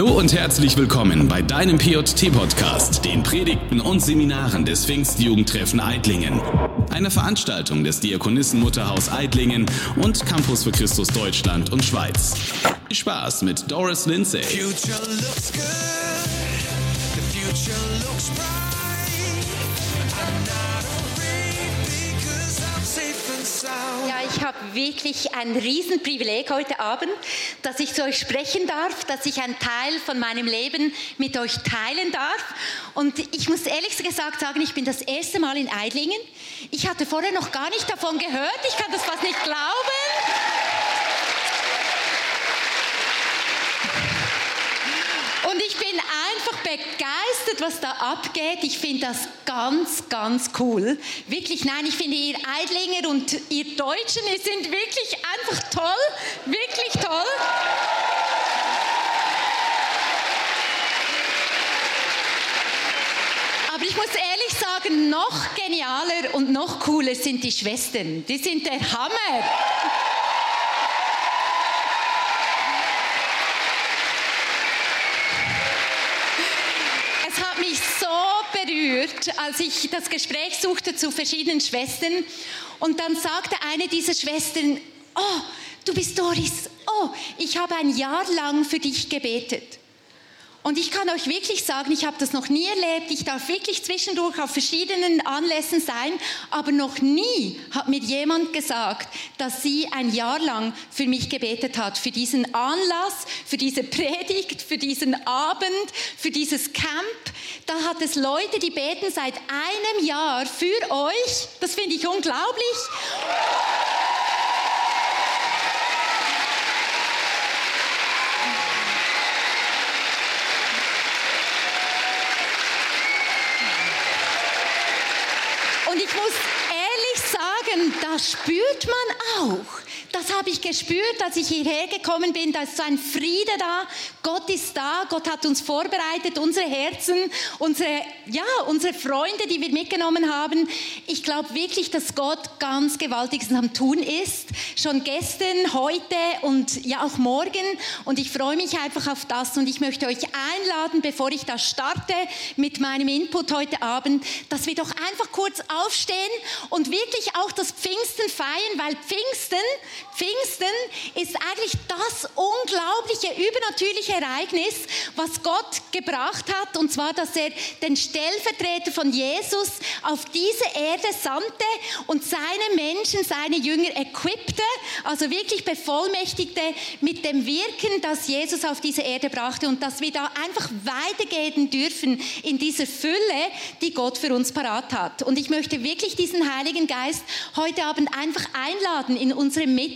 Hallo und herzlich willkommen bei deinem PJT-Podcast, den Predigten und Seminaren des Pfingstjugendtreffen Eidlingen. Eine Veranstaltung des Diakonissenmutterhaus Eidlingen und Campus für Christus Deutschland und Schweiz. Viel Spaß mit Doris Lindsay. Future Ja, ich habe wirklich ein Riesenprivileg heute Abend, dass ich zu euch sprechen darf, dass ich einen Teil von meinem Leben mit euch teilen darf. Und ich muss ehrlich gesagt sagen, ich bin das erste Mal in Eidlingen. Ich hatte vorher noch gar nicht davon gehört. Ich kann das fast nicht glauben. Und ich bin einfach begeistert, was da abgeht. Ich finde das ganz, ganz cool. Wirklich, nein, ich finde ihr Eidlinger und ihr Deutschen, ihr sind wirklich einfach toll. Wirklich toll. Aber ich muss ehrlich sagen, noch genialer und noch cooler sind die Schwestern. Die sind der Hammer. Berührt, als ich das Gespräch suchte zu verschiedenen Schwestern. Und dann sagte eine dieser Schwestern, oh, du bist Doris, oh, ich habe ein Jahr lang für dich gebetet. Und ich kann euch wirklich sagen, ich habe das noch nie erlebt. Ich darf wirklich zwischendurch auf verschiedenen Anlässen sein, aber noch nie hat mir jemand gesagt, dass sie ein Jahr lang für mich gebetet hat, für diesen Anlass, für diese Predigt, für diesen Abend, für dieses Camp. Da hat es Leute, die beten seit einem Jahr für euch. Das finde ich unglaublich. Ich muss ehrlich sagen, das spürt man auch. Das habe ich gespürt, als ich hierher gekommen bin. Da ist so ein Friede da. Gott ist da. Gott hat uns vorbereitet, unsere Herzen, unsere, ja, unsere Freunde, die wir mitgenommen haben. Ich glaube wirklich, dass Gott ganz Gewaltiges am Tun ist. Schon gestern, heute und ja auch morgen. Und ich freue mich einfach auf das. Und ich möchte euch einladen, bevor ich da starte mit meinem Input heute Abend, dass wir doch einfach kurz aufstehen und wirklich auch das Pfingsten feiern, weil Pfingsten Pfingsten ist eigentlich das unglaubliche, übernatürliche Ereignis, was Gott gebracht hat, und zwar, dass er den Stellvertreter von Jesus auf diese Erde sandte und seine Menschen, seine Jünger equippte, also wirklich bevollmächtigte mit dem Wirken, das Jesus auf diese Erde brachte und dass wir da einfach weitergehen dürfen in dieser Fülle, die Gott für uns parat hat. Und ich möchte wirklich diesen Heiligen Geist heute Abend einfach einladen in unsere Mitte,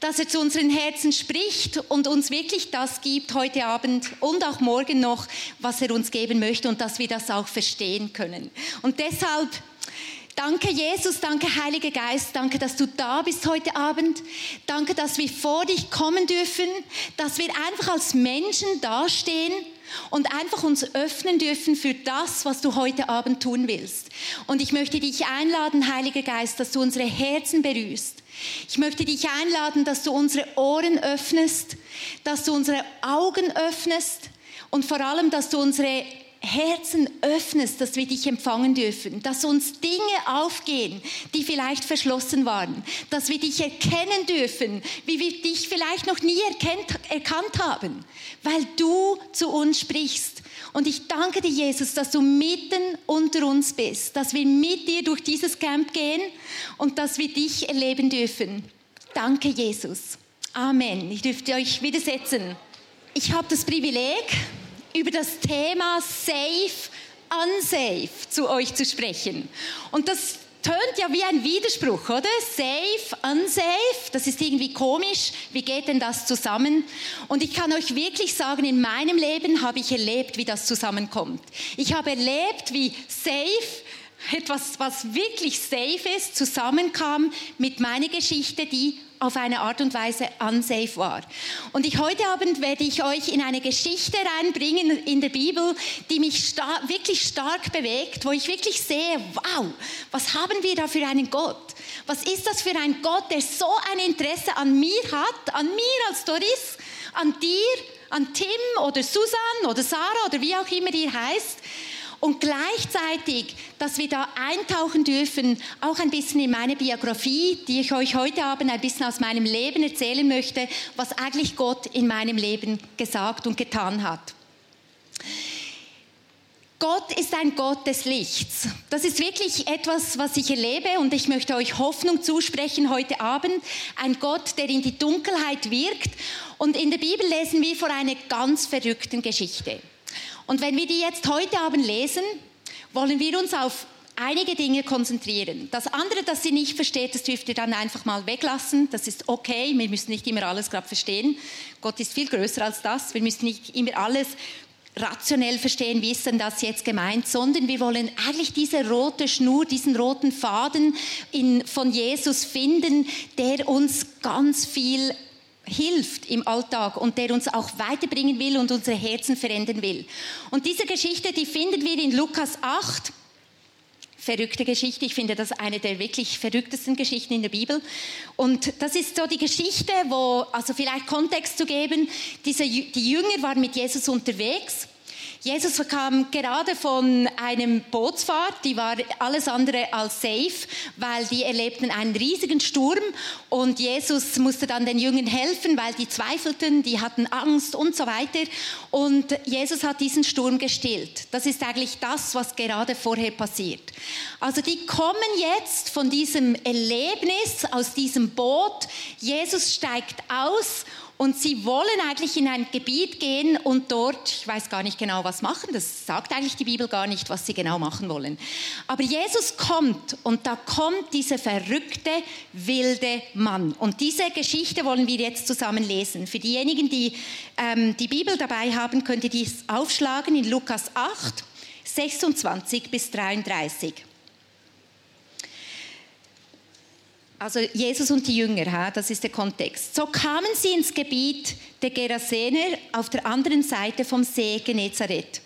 dass er zu unseren Herzen spricht und uns wirklich das gibt heute Abend und auch morgen noch, was er uns geben möchte und dass wir das auch verstehen können. Und deshalb Danke Jesus, danke Heiliger Geist, danke, dass du da bist heute Abend. Danke, dass wir vor dich kommen dürfen, dass wir einfach als Menschen dastehen und einfach uns öffnen dürfen für das, was du heute Abend tun willst. Und ich möchte dich einladen, Heiliger Geist, dass du unsere Herzen berührst. Ich möchte dich einladen, dass du unsere Ohren öffnest, dass du unsere Augen öffnest und vor allem, dass du unsere Herzen öffnest, dass wir dich empfangen dürfen, dass uns Dinge aufgehen, die vielleicht verschlossen waren, dass wir dich erkennen dürfen, wie wir dich vielleicht noch nie erkennt, erkannt haben, weil du zu uns sprichst. Und ich danke dir, Jesus, dass du mitten unter uns bist, dass wir mit dir durch dieses Camp gehen und dass wir dich erleben dürfen. Danke, Jesus. Amen. Ich dürfte euch widersetzen. Ich habe das Privileg, über das Thema Safe, Unsafe zu euch zu sprechen. Und das tönt ja wie ein Widerspruch, oder? Safe, unsafe, das ist irgendwie komisch. Wie geht denn das zusammen? Und ich kann euch wirklich sagen, in meinem Leben habe ich erlebt, wie das zusammenkommt. Ich habe erlebt, wie safe etwas, was wirklich safe ist, zusammenkam mit meiner Geschichte, die auf eine Art und Weise unsafe war. Und ich, heute Abend werde ich euch in eine Geschichte reinbringen in der Bibel, die mich star wirklich stark bewegt, wo ich wirklich sehe, wow, was haben wir da für einen Gott? Was ist das für ein Gott, der so ein Interesse an mir hat, an mir als Doris, an dir, an Tim oder Susan oder Sarah oder wie auch immer ihr heißt. Und gleichzeitig, dass wir da eintauchen dürfen, auch ein bisschen in meine Biografie, die ich euch heute Abend ein bisschen aus meinem Leben erzählen möchte, was eigentlich Gott in meinem Leben gesagt und getan hat. Gott ist ein Gott des Lichts. Das ist wirklich etwas, was ich erlebe und ich möchte euch Hoffnung zusprechen heute Abend. Ein Gott, der in die Dunkelheit wirkt. Und in der Bibel lesen wir vor einer ganz verrückten Geschichte. Und wenn wir die jetzt heute Abend lesen, wollen wir uns auf einige Dinge konzentrieren. Das andere, das ihr nicht versteht, das dürft ihr dann einfach mal weglassen. Das ist okay. Wir müssen nicht immer alles gerade verstehen. Gott ist viel größer als das. Wir müssen nicht immer alles rationell verstehen, wie ist das jetzt gemeint, sondern wir wollen eigentlich diese rote Schnur, diesen roten Faden in, von Jesus finden, der uns ganz viel hilft im Alltag und der uns auch weiterbringen will und unsere Herzen verändern will. Und diese Geschichte, die finden wir in Lukas 8. Verrückte Geschichte. Ich finde das eine der wirklich verrücktesten Geschichten in der Bibel. Und das ist so die Geschichte, wo, also vielleicht Kontext zu geben, diese, die Jünger waren mit Jesus unterwegs Jesus kam gerade von einem Bootsfahrt, die war alles andere als safe, weil die erlebten einen riesigen Sturm und Jesus musste dann den Jüngern helfen, weil die zweifelten, die hatten Angst und so weiter. Und Jesus hat diesen Sturm gestillt. Das ist eigentlich das, was gerade vorher passiert. Also die kommen jetzt von diesem Erlebnis aus diesem Boot. Jesus steigt aus und sie wollen eigentlich in ein Gebiet gehen und dort, ich weiß gar nicht genau, was machen, das sagt eigentlich die Bibel gar nicht, was sie genau machen wollen. Aber Jesus kommt und da kommt dieser verrückte, wilde Mann. Und diese Geschichte wollen wir jetzt zusammen lesen. Für diejenigen, die ähm, die Bibel dabei haben, könnt ihr dies aufschlagen in Lukas 8, 26 bis 33. Also Jesus und die Jünger, das ist der Kontext. So kamen sie ins Gebiet der Gerasener auf der anderen Seite vom See Genezareth.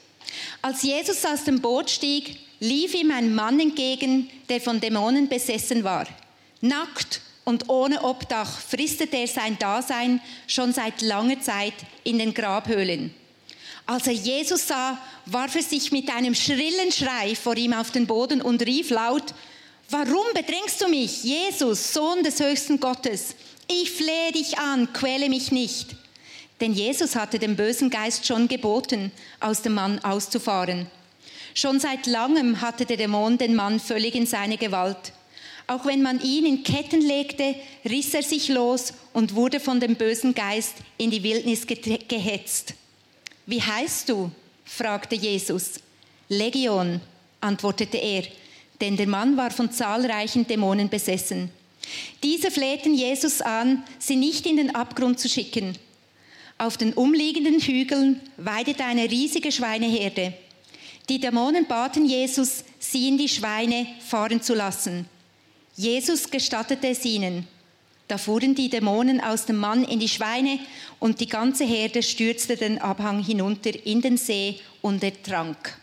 Als Jesus aus dem Boot stieg, lief ihm ein Mann entgegen, der von Dämonen besessen war. Nackt und ohne Obdach fristete er sein Dasein schon seit langer Zeit in den Grabhöhlen. Als er Jesus sah, warf er sich mit einem schrillen Schrei vor ihm auf den Boden und rief laut, Warum bedrängst du mich, Jesus, Sohn des höchsten Gottes? Ich flehe dich an, quäle mich nicht. Denn Jesus hatte dem bösen Geist schon geboten, aus dem Mann auszufahren. Schon seit langem hatte der Dämon den Mann völlig in seine Gewalt. Auch wenn man ihn in Ketten legte, riss er sich los und wurde von dem bösen Geist in die Wildnis gehetzt. Wie heißt du? fragte Jesus. Legion, antwortete er denn der Mann war von zahlreichen Dämonen besessen. Diese flehten Jesus an, sie nicht in den Abgrund zu schicken. Auf den umliegenden Hügeln weidete eine riesige Schweineherde. Die Dämonen baten Jesus, sie in die Schweine fahren zu lassen. Jesus gestattete es ihnen. Da fuhren die Dämonen aus dem Mann in die Schweine und die ganze Herde stürzte den Abhang hinunter in den See und ertrank.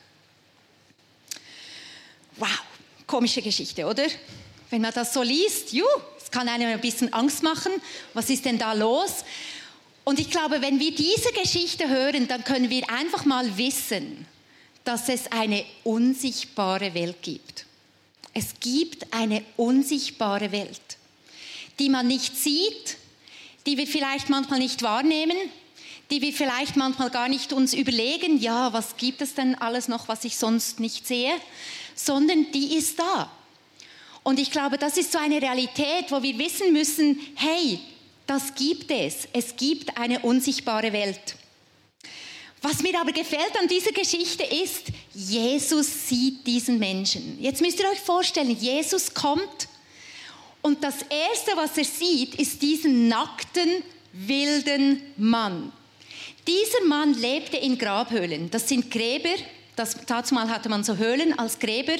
Wow komische Geschichte, oder? Wenn man das so liest, juh, es kann einem ein bisschen Angst machen. Was ist denn da los? Und ich glaube, wenn wir diese Geschichte hören, dann können wir einfach mal wissen, dass es eine unsichtbare Welt gibt. Es gibt eine unsichtbare Welt, die man nicht sieht, die wir vielleicht manchmal nicht wahrnehmen, die wir vielleicht manchmal gar nicht uns überlegen, ja, was gibt es denn alles noch, was ich sonst nicht sehe, sondern die ist da. Und ich glaube, das ist so eine Realität, wo wir wissen müssen, hey, das gibt es. Es gibt eine unsichtbare Welt. Was mir aber gefällt an dieser Geschichte ist, Jesus sieht diesen Menschen. Jetzt müsst ihr euch vorstellen, Jesus kommt und das Erste, was er sieht, ist diesen nackten, wilden Mann. Dieser Mann lebte in Grabhöhlen. Das sind Gräber, das, dazu mal hatte man so Höhlen als Gräber.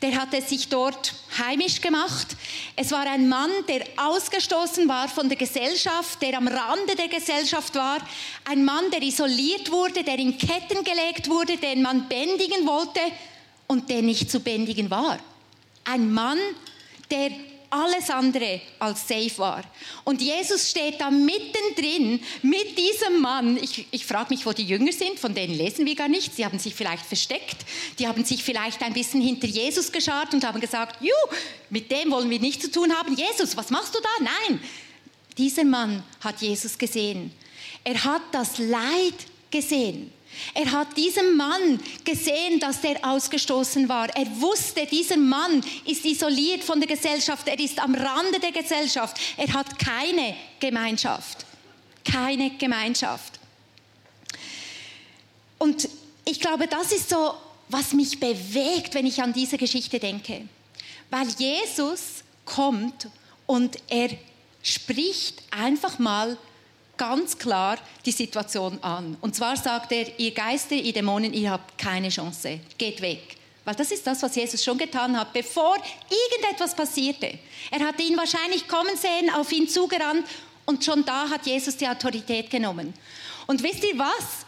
Der hatte sich dort heimisch gemacht. Es war ein Mann, der ausgestoßen war von der Gesellschaft, der am Rande der Gesellschaft war. Ein Mann, der isoliert wurde, der in Ketten gelegt wurde, den man bändigen wollte und der nicht zu bändigen war. Ein Mann, der alles andere als safe war. Und Jesus steht da mittendrin mit diesem Mann. Ich, ich frage mich, wo die Jünger sind, von denen lesen wir gar nichts. Sie haben sich vielleicht versteckt, die haben sich vielleicht ein bisschen hinter Jesus geschart und haben gesagt, Juh, mit dem wollen wir nichts zu tun haben. Jesus, was machst du da? Nein, dieser Mann hat Jesus gesehen. Er hat das Leid gesehen. Er hat diesen Mann gesehen, dass der ausgestoßen war. Er wusste, dieser Mann ist isoliert von der Gesellschaft. Er ist am Rande der Gesellschaft. Er hat keine Gemeinschaft. Keine Gemeinschaft. Und ich glaube, das ist so, was mich bewegt, wenn ich an diese Geschichte denke. Weil Jesus kommt und er spricht einfach mal ganz klar die Situation an. Und zwar sagt er, ihr Geister, ihr Dämonen, ihr habt keine Chance, geht weg. Weil das ist das, was Jesus schon getan hat, bevor irgendetwas passierte. Er hat ihn wahrscheinlich kommen sehen, auf ihn zugerannt und schon da hat Jesus die Autorität genommen. Und wisst ihr was?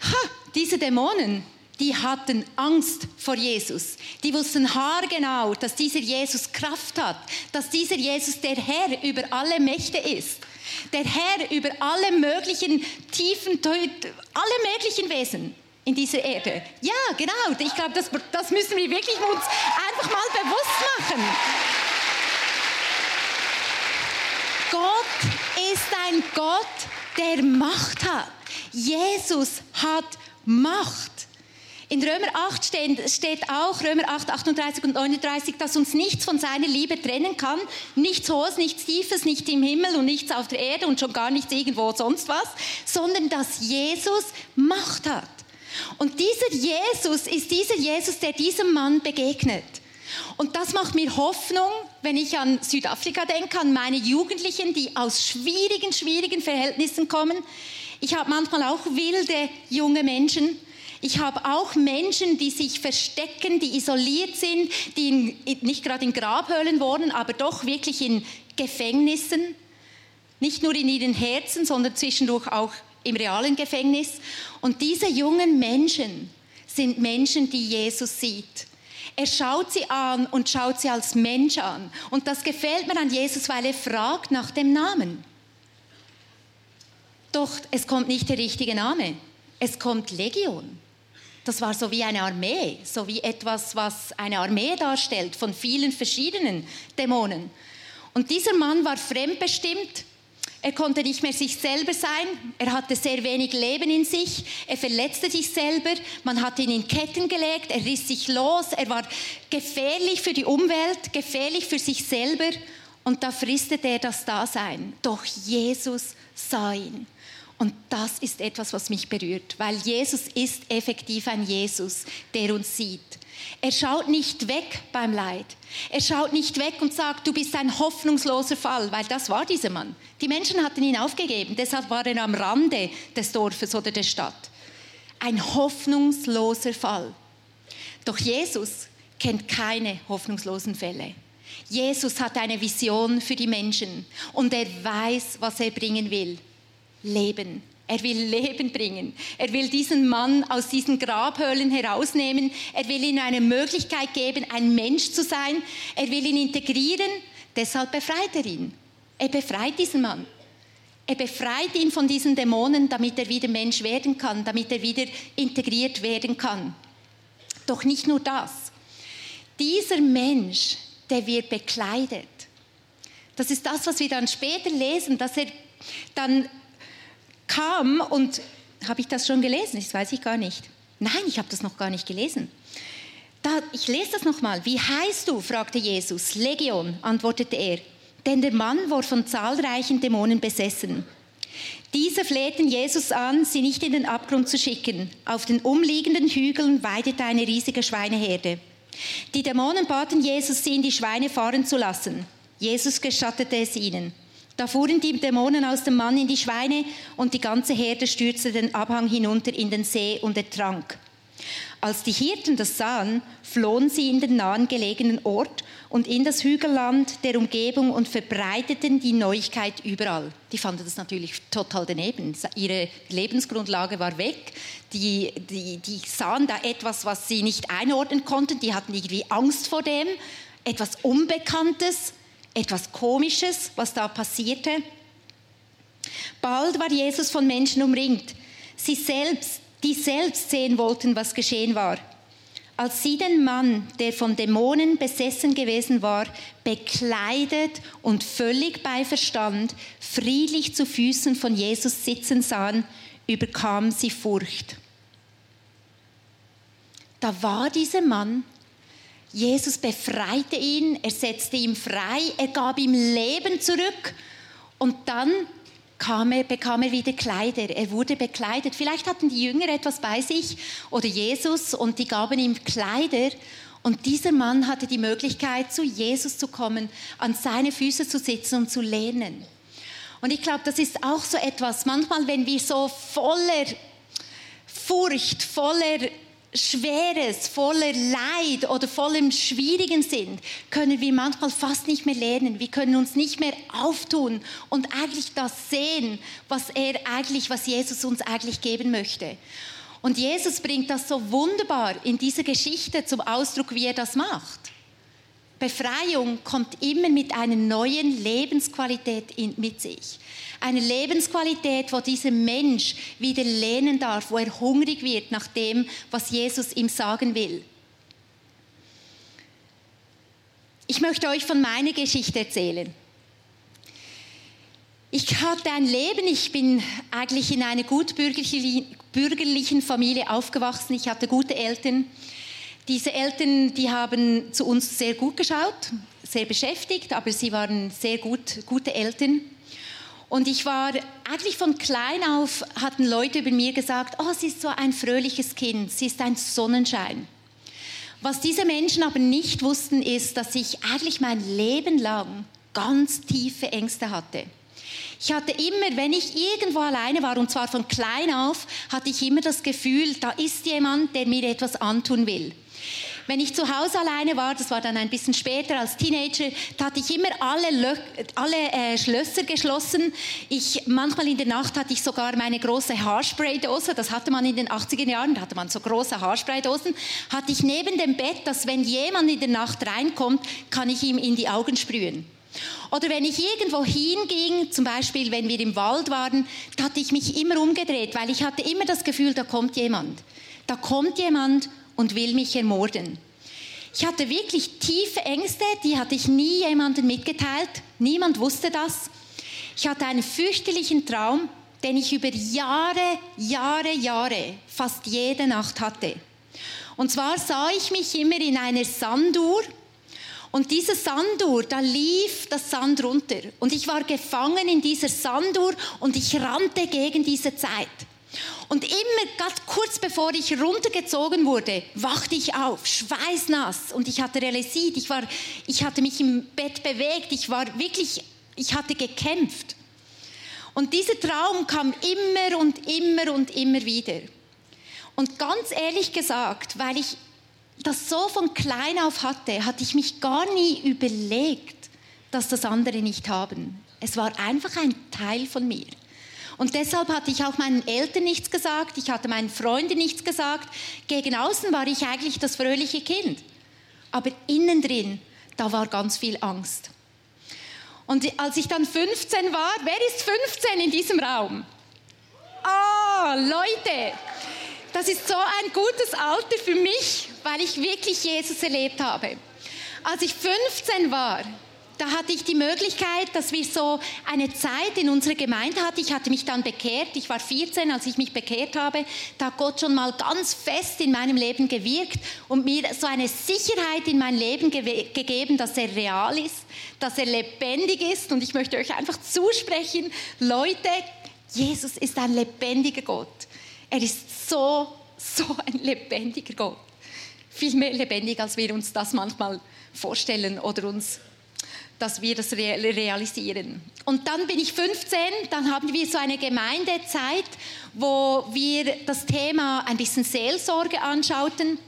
Ha, diese Dämonen, die hatten Angst vor Jesus. Die wussten haargenau, dass dieser Jesus Kraft hat, dass dieser Jesus der Herr über alle Mächte ist der Herr über alle möglichen Tiefen, alle möglichen Wesen in dieser Erde. Ja, genau. Ich glaube, das, das müssen wir wirklich uns einfach mal bewusst machen. Gott ist ein Gott, der Macht hat. Jesus hat Macht. In Römer 8 steht, steht auch, Römer 8, 38 und 39, dass uns nichts von seiner Liebe trennen kann. Nichts Hohes, nichts Tiefes, nicht im Himmel und nichts auf der Erde und schon gar nichts irgendwo sonst was, sondern dass Jesus Macht hat. Und dieser Jesus ist dieser Jesus, der diesem Mann begegnet. Und das macht mir Hoffnung, wenn ich an Südafrika denke, an meine Jugendlichen, die aus schwierigen, schwierigen Verhältnissen kommen. Ich habe manchmal auch wilde junge Menschen, ich habe auch Menschen, die sich verstecken, die isoliert sind, die in, nicht gerade in Grabhöhlen wohnen, aber doch wirklich in Gefängnissen. Nicht nur in ihren Herzen, sondern zwischendurch auch im realen Gefängnis. Und diese jungen Menschen sind Menschen, die Jesus sieht. Er schaut sie an und schaut sie als Mensch an. Und das gefällt mir an Jesus, weil er fragt nach dem Namen. Doch es kommt nicht der richtige Name. Es kommt Legion. Das war so wie eine Armee, so wie etwas, was eine Armee darstellt von vielen verschiedenen Dämonen. Und dieser Mann war fremdbestimmt. Er konnte nicht mehr sich selber sein. Er hatte sehr wenig Leben in sich. Er verletzte sich selber. Man hat ihn in Ketten gelegt. Er riss sich los. Er war gefährlich für die Umwelt, gefährlich für sich selber. Und da fristete er das Dasein. Doch Jesus sah ihn. Und das ist etwas, was mich berührt, weil Jesus ist effektiv ein Jesus, der uns sieht. Er schaut nicht weg beim Leid. Er schaut nicht weg und sagt, du bist ein hoffnungsloser Fall, weil das war dieser Mann. Die Menschen hatten ihn aufgegeben, deshalb war er am Rande des Dorfes oder der Stadt. Ein hoffnungsloser Fall. Doch Jesus kennt keine hoffnungslosen Fälle. Jesus hat eine Vision für die Menschen und er weiß, was er bringen will. Leben. Er will Leben bringen. Er will diesen Mann aus diesen Grabhöhlen herausnehmen. Er will ihm eine Möglichkeit geben, ein Mensch zu sein. Er will ihn integrieren. Deshalb befreit er ihn. Er befreit diesen Mann. Er befreit ihn von diesen Dämonen, damit er wieder Mensch werden kann, damit er wieder integriert werden kann. Doch nicht nur das. Dieser Mensch, der wird bekleidet. Das ist das, was wir dann später lesen, dass er dann kam und habe ich das schon gelesen? Das weiß ich gar nicht. Nein, ich habe das noch gar nicht gelesen. Da, ich lese das nochmal. Wie heißt du? fragte Jesus. Legion, antwortete er. Denn der Mann war von zahlreichen Dämonen besessen. Diese flehten Jesus an, sie nicht in den Abgrund zu schicken. Auf den umliegenden Hügeln weidete eine riesige Schweineherde. Die Dämonen baten Jesus, sie in die Schweine fahren zu lassen. Jesus gestattete es ihnen. Da fuhren die Dämonen aus dem Mann in die Schweine und die ganze Herde stürzte den Abhang hinunter in den See und ertrank. Als die Hirten das sahen, flohen sie in den nahen gelegenen Ort und in das Hügelland der Umgebung und verbreiteten die Neuigkeit überall. Die fanden das natürlich total daneben. Ihre Lebensgrundlage war weg. Die, die, die sahen da etwas, was sie nicht einordnen konnten. Die hatten irgendwie Angst vor dem, etwas Unbekanntes etwas Komisches, was da passierte. Bald war Jesus von Menschen umringt, sie selbst, die selbst sehen wollten, was geschehen war. Als sie den Mann, der von Dämonen besessen gewesen war, bekleidet und völlig bei Verstand, friedlich zu Füßen von Jesus sitzen sahen, überkam sie Furcht. Da war dieser Mann, Jesus befreite ihn, er setzte ihn frei, er gab ihm Leben zurück und dann er, bekam er wieder Kleider. Er wurde bekleidet. Vielleicht hatten die Jünger etwas bei sich oder Jesus und die gaben ihm Kleider. Und dieser Mann hatte die Möglichkeit, zu Jesus zu kommen, an seine Füße zu sitzen und zu lehnen. Und ich glaube, das ist auch so etwas, manchmal, wenn wir so voller Furcht, voller Schweres, voller Leid oder vollem Schwierigen sind, können wir manchmal fast nicht mehr lernen. Wir können uns nicht mehr auftun und eigentlich das sehen, was er eigentlich, was Jesus uns eigentlich geben möchte. Und Jesus bringt das so wunderbar in dieser Geschichte zum Ausdruck, wie er das macht. Befreiung kommt immer mit einer neuen Lebensqualität mit sich. Eine Lebensqualität, wo dieser Mensch wieder lernen darf, wo er hungrig wird nach dem, was Jesus ihm sagen will. Ich möchte euch von meiner Geschichte erzählen. Ich hatte ein Leben, ich bin eigentlich in einer gut bürgerlichen Familie aufgewachsen, ich hatte gute Eltern. Diese Eltern, die haben zu uns sehr gut geschaut, sehr beschäftigt, aber sie waren sehr gut, gute Eltern. Und ich war eigentlich von klein auf, hatten Leute über mir gesagt, oh, sie ist so ein fröhliches Kind, sie ist ein Sonnenschein. Was diese Menschen aber nicht wussten, ist, dass ich eigentlich mein Leben lang ganz tiefe Ängste hatte. Ich hatte immer, wenn ich irgendwo alleine war, und zwar von klein auf, hatte ich immer das Gefühl, da ist jemand, der mir etwas antun will. Wenn ich zu Hause alleine war, das war dann ein bisschen später als Teenager, da hatte ich immer alle, Lö alle äh, Schlösser geschlossen. Ich, manchmal in der Nacht hatte ich sogar meine große Haarspraydose, das hatte man in den 80er Jahren, da hatte man so große Haarspraydosen, hatte ich neben dem Bett, dass wenn jemand in der Nacht reinkommt, kann ich ihm in die Augen sprühen. Oder wenn ich irgendwo hinging, zum Beispiel wenn wir im Wald waren, da hatte ich mich immer umgedreht, weil ich hatte immer das Gefühl, da kommt jemand. Da kommt jemand und will mich ermorden. Ich hatte wirklich tiefe Ängste, die hatte ich nie jemandem mitgeteilt. Niemand wusste das. Ich hatte einen fürchterlichen Traum, den ich über Jahre, Jahre, Jahre, fast jede Nacht hatte. Und zwar sah ich mich immer in einer Sanduhr und diese Sanduhr, da lief das Sand runter und ich war gefangen in dieser Sanduhr und ich rannte gegen diese Zeit. Und immer ganz kurz bevor ich runtergezogen wurde, wachte ich auf, schweißnass und ich hatte realisiert, ich, war, ich hatte mich im Bett bewegt, ich war wirklich, ich hatte gekämpft. Und dieser Traum kam immer und immer und immer wieder. Und ganz ehrlich gesagt, weil ich das so von klein auf hatte, hatte ich mich gar nie überlegt, dass das andere nicht haben. Es war einfach ein Teil von mir. Und deshalb hatte ich auch meinen Eltern nichts gesagt, ich hatte meinen Freunden nichts gesagt. Gegen außen war ich eigentlich das fröhliche Kind. Aber innen drin, da war ganz viel Angst. Und als ich dann 15 war, wer ist 15 in diesem Raum? Ah, oh, Leute, das ist so ein gutes Alter für mich, weil ich wirklich Jesus erlebt habe. Als ich 15 war, da hatte ich die Möglichkeit, dass wir so eine Zeit in unserer Gemeinde hatten. Ich hatte mich dann bekehrt. Ich war 14, als ich mich bekehrt habe. Da hat Gott schon mal ganz fest in meinem Leben gewirkt und mir so eine Sicherheit in mein Leben ge gegeben, dass er real ist, dass er lebendig ist. Und ich möchte euch einfach zusprechen, Leute, Jesus ist ein lebendiger Gott. Er ist so, so ein lebendiger Gott. Viel mehr lebendig, als wir uns das manchmal vorstellen oder uns dass wir das realisieren. Und dann bin ich 15, dann haben wir so eine Gemeindezeit, wo wir das Thema ein bisschen Seelsorge anschauten.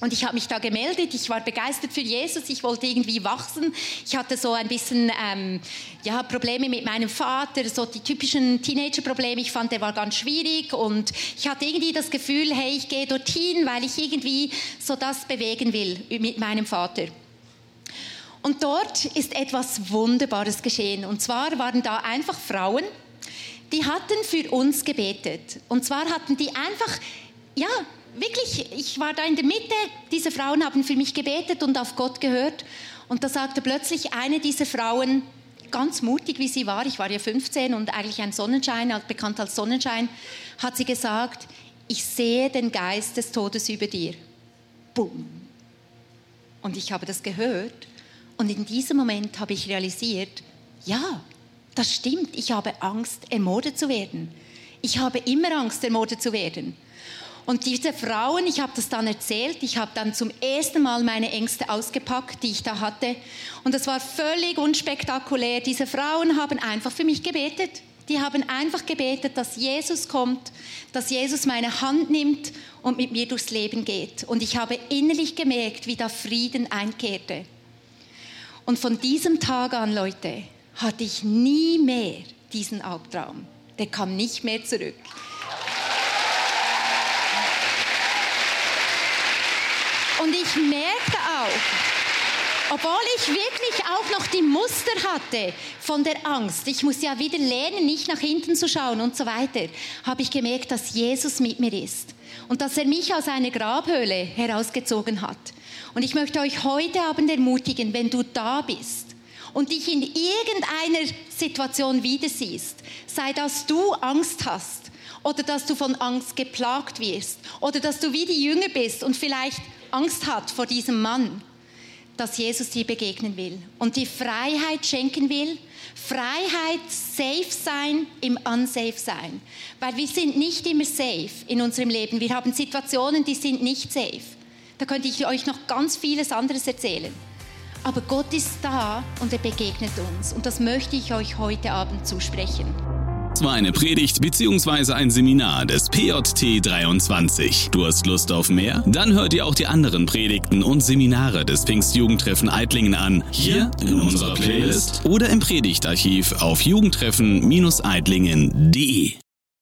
Und ich habe mich da gemeldet, ich war begeistert für Jesus, ich wollte irgendwie wachsen. Ich hatte so ein bisschen ähm, ja, Probleme mit meinem Vater, so die typischen Teenager-Probleme. Ich fand, der war ganz schwierig und ich hatte irgendwie das Gefühl, hey, ich gehe dorthin, weil ich irgendwie so das bewegen will mit meinem Vater. Und dort ist etwas Wunderbares geschehen. Und zwar waren da einfach Frauen, die hatten für uns gebetet. Und zwar hatten die einfach, ja, wirklich, ich war da in der Mitte, diese Frauen haben für mich gebetet und auf Gott gehört. Und da sagte plötzlich eine dieser Frauen, ganz mutig wie sie war, ich war ja 15 und eigentlich ein Sonnenschein, bekannt als Sonnenschein, hat sie gesagt, ich sehe den Geist des Todes über dir. Boom. Und ich habe das gehört und in diesem Moment habe ich realisiert, ja, das stimmt, ich habe Angst, ermordet zu werden. Ich habe immer Angst, ermordet zu werden. Und diese Frauen, ich habe das dann erzählt, ich habe dann zum ersten Mal meine Ängste ausgepackt, die ich da hatte. Und das war völlig unspektakulär. Diese Frauen haben einfach für mich gebetet. Die haben einfach gebetet, dass Jesus kommt, dass Jesus meine Hand nimmt und mit mir durchs Leben geht. Und ich habe innerlich gemerkt, wie da Frieden einkehrte. Und von diesem Tag an, Leute, hatte ich nie mehr diesen Albtraum. Der kam nicht mehr zurück. Und ich merkte auch, obwohl ich wirklich auch noch die Muster hatte von der Angst, ich muss ja wieder lernen, nicht nach hinten zu schauen und so weiter, habe ich gemerkt, dass Jesus mit mir ist und dass er mich aus einer Grabhöhle herausgezogen hat. Und ich möchte euch heute Abend ermutigen, wenn du da bist und dich in irgendeiner Situation wieder siehst, sei das du Angst hast oder dass du von Angst geplagt wirst oder dass du wie die Jünger bist und vielleicht Angst hat vor diesem Mann, dass Jesus dir begegnen will und die Freiheit schenken will. Freiheit, safe sein im unsafe sein. Weil wir sind nicht immer safe in unserem Leben. Wir haben Situationen, die sind nicht safe. Da könnte ich euch noch ganz vieles anderes erzählen. Aber Gott ist da und er begegnet uns. Und das möchte ich euch heute Abend zusprechen. Das war eine Predigt bzw. ein Seminar des PJT 23. Du hast Lust auf mehr? Dann hör dir auch die anderen Predigten und Seminare des Pfingstjugendtreffen Eitlingen an. Hier in unserer Playlist oder im Predigtarchiv auf jugendtreffen-eitlingen.de.